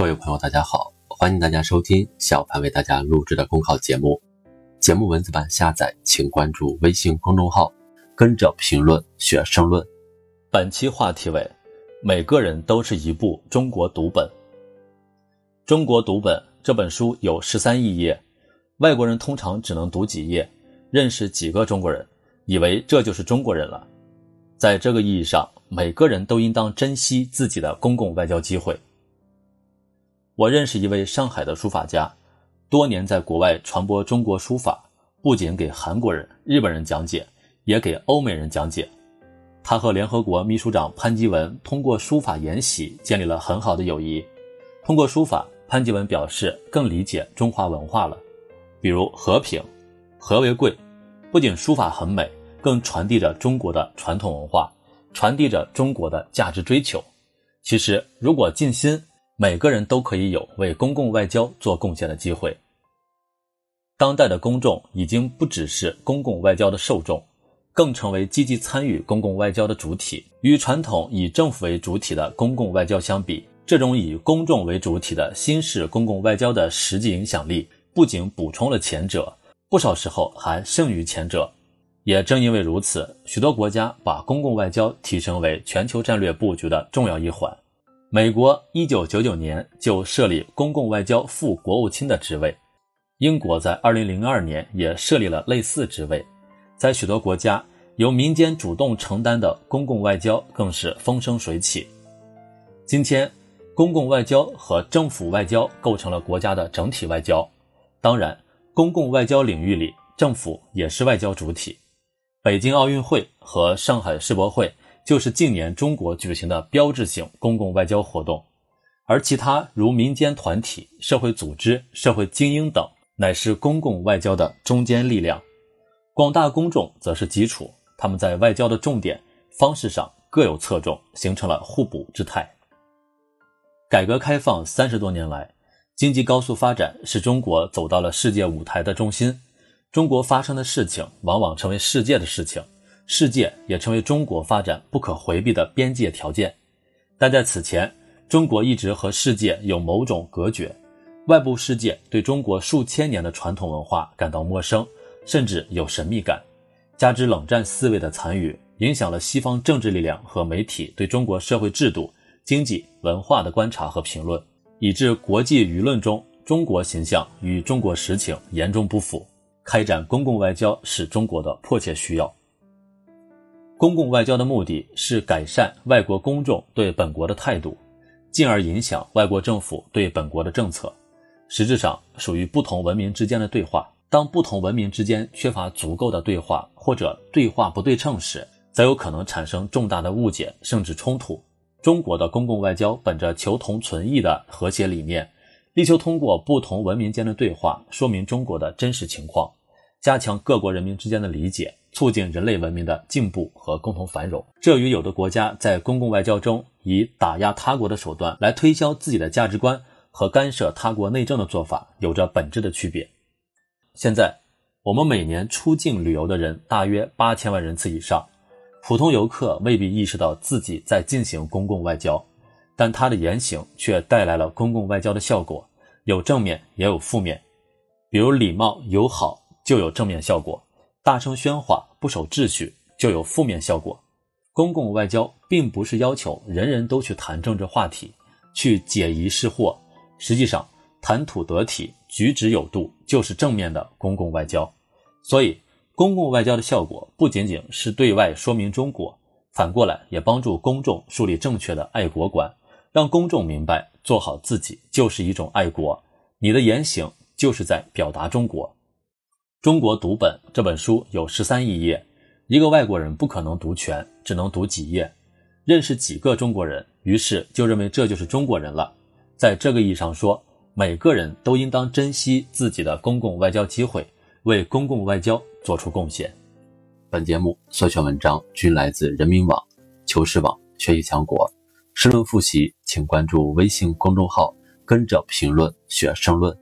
各位朋友，大家好，欢迎大家收听小潘为大家录制的公考节目。节目文字版下载，请关注微信公众号，跟着评论学申论。本期话题为：每个人都是一部中国读本。中国读本这本书有十三亿页，外国人通常只能读几页，认识几个中国人，以为这就是中国人了。在这个意义上，每个人都应当珍惜自己的公共外交机会。我认识一位上海的书法家，多年在国外传播中国书法，不仅给韩国人、日本人讲解，也给欧美人讲解。他和联合国秘书长潘基文通过书法研习建立了很好的友谊。通过书法，潘基文表示更理解中华文化了，比如和平，和为贵。不仅书法很美，更传递着中国的传统文化，传递着中国的价值追求。其实，如果尽心。每个人都可以有为公共外交做贡献的机会。当代的公众已经不只是公共外交的受众，更成为积极参与公共外交的主体。与传统以政府为主体的公共外交相比，这种以公众为主体的新式公共外交的实际影响力，不仅补充了前者，不少时候还胜于前者。也正因为如此，许多国家把公共外交提升为全球战略布局的重要一环。美国一九九九年就设立公共外交副国务卿的职位，英国在二零零二年也设立了类似职位，在许多国家，由民间主动承担的公共外交更是风生水起。今天，公共外交和政府外交构成了国家的整体外交。当然，公共外交领域里，政府也是外交主体。北京奥运会和上海世博会。就是近年中国举行的标志性公共外交活动，而其他如民间团体、社会组织、社会精英等，乃是公共外交的中坚力量。广大公众则是基础，他们在外交的重点方式上各有侧重，形成了互补之态。改革开放三十多年来，经济高速发展使中国走到了世界舞台的中心，中国发生的事情往往成为世界的事情。世界也成为中国发展不可回避的边界条件，但在此前，中国一直和世界有某种隔绝，外部世界对中国数千年的传统文化感到陌生，甚至有神秘感。加之冷战思维的残余，影响了西方政治力量和媒体对中国社会制度、经济、文化的观察和评论，以致国际舆论中中国形象与中国实情严重不符。开展公共外交是中国的迫切需要。公共外交的目的是改善外国公众对本国的态度，进而影响外国政府对本国的政策。实质上属于不同文明之间的对话。当不同文明之间缺乏足够的对话，或者对话不对称时，则有可能产生重大的误解甚至冲突。中国的公共外交本着求同存异的和谐理念，力求通过不同文明间的对话，说明中国的真实情况，加强各国人民之间的理解。促进人类文明的进步和共同繁荣，这与有的国家在公共外交中以打压他国的手段来推销自己的价值观和干涉他国内政的做法有着本质的区别。现在，我们每年出境旅游的人大约八千万人次以上，普通游客未必意识到自己在进行公共外交，但他的言行却带来了公共外交的效果，有正面也有负面。比如礼貌友好就有正面效果。大声喧哗、不守秩序就有负面效果。公共外交并不是要求人人都去谈政治话题、去解疑释惑，实际上谈吐得体、举止有度就是正面的公共外交。所以，公共外交的效果不仅仅是对外说明中国，反过来也帮助公众树立正确的爱国观，让公众明白做好自己就是一种爱国，你的言行就是在表达中国。中国读本这本书有十三亿页，一个外国人不可能读全，只能读几页，认识几个中国人，于是就认为这就是中国人了。在这个意义上说，每个人都应当珍惜自己的公共外交机会，为公共外交做出贡献。本节目所选文章均来自人民网、求是网、学习强国。申论复习，请关注微信公众号，跟着评论学申论。